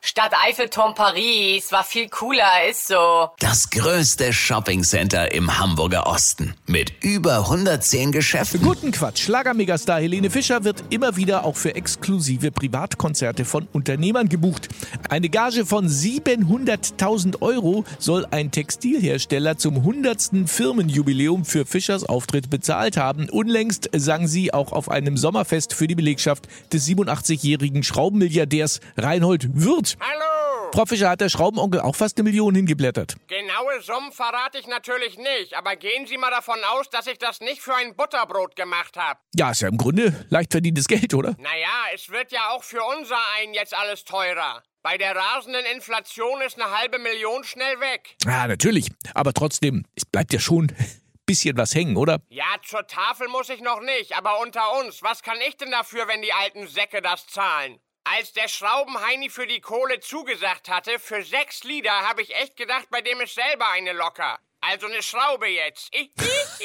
Stadt Eiffelturm Paris war viel cooler, ist so. Das größte Shoppingcenter im Hamburger Osten mit über 110 Geschäften. Guten Quatsch. Schlagermegastar Helene Fischer wird immer wieder auch für exklusive Privatkonzerte von Unternehmern gebucht. Eine Gage von 700.000 Euro soll ein Textilhersteller zum 100. Firmenjubiläum für Fischers Auftritt bezahlt haben. Unlängst sang sie auch auf einem Sommerfest für die Belegschaft des 87-jährigen Schraubenmilliardärs Reinhold Würth. Hallo! Frau Fischer hat der Schraubenonkel auch fast eine Million hingeblättert. Genaue Summen verrate ich natürlich nicht, aber gehen Sie mal davon aus, dass ich das nicht für ein Butterbrot gemacht habe. Ja, ist ja im Grunde leicht verdientes Geld, oder? Naja, es wird ja auch für unser einen jetzt alles teurer. Bei der rasenden Inflation ist eine halbe Million schnell weg. Ja, natürlich. Aber trotzdem, es bleibt ja schon bisschen was hängen, oder? Ja, zur Tafel muss ich noch nicht, aber unter uns, was kann ich denn dafür, wenn die alten Säcke das zahlen? Als der Schraubenheini für die Kohle zugesagt hatte, für sechs Lieder, habe ich echt gedacht, bei dem ist selber eine locker. Also eine Schraube jetzt.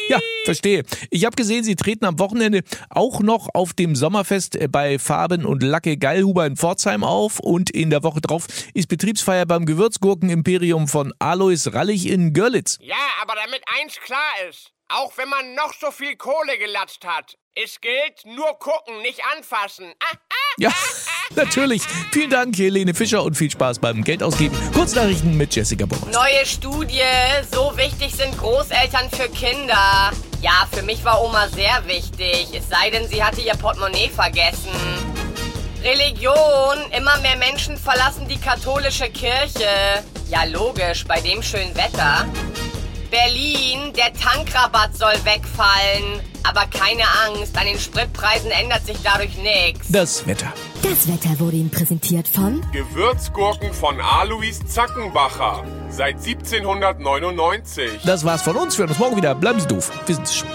Ja, verstehe. Ich habe gesehen, Sie treten am Wochenende auch noch auf dem Sommerfest äh, bei Farben und Lacke Geilhuber in Pforzheim auf und in der Woche drauf ist Betriebsfeier beim Gewürzgurken-Imperium von Alois Rallig in Görlitz. Ja, aber damit eins klar ist, auch wenn man noch so viel Kohle gelatzt hat, es gilt nur gucken, nicht anfassen. Ah, ah, Ja, natürlich. Vielen Dank, Helene Fischer, und viel Spaß beim Geldausgeben. Kurznachrichten mit Jessica Bommers. Neue Studie. So wichtig sind Großeltern für Kinder. Ja, für mich war Oma sehr wichtig. Es sei denn, sie hatte ihr Portemonnaie vergessen. Religion. Immer mehr Menschen verlassen die katholische Kirche. Ja, logisch, bei dem schönen Wetter. Berlin, der Tankrabatt soll wegfallen. Aber keine Angst, an den Spritpreisen ändert sich dadurch nichts. Das Wetter. Das Wetter wurde Ihnen präsentiert von Gewürzgurken von Alois Zackenbacher. Seit 1799. Das war's von uns. Wir hören uns morgen wieder. Bleiben Sie doof. Wir sind's schon.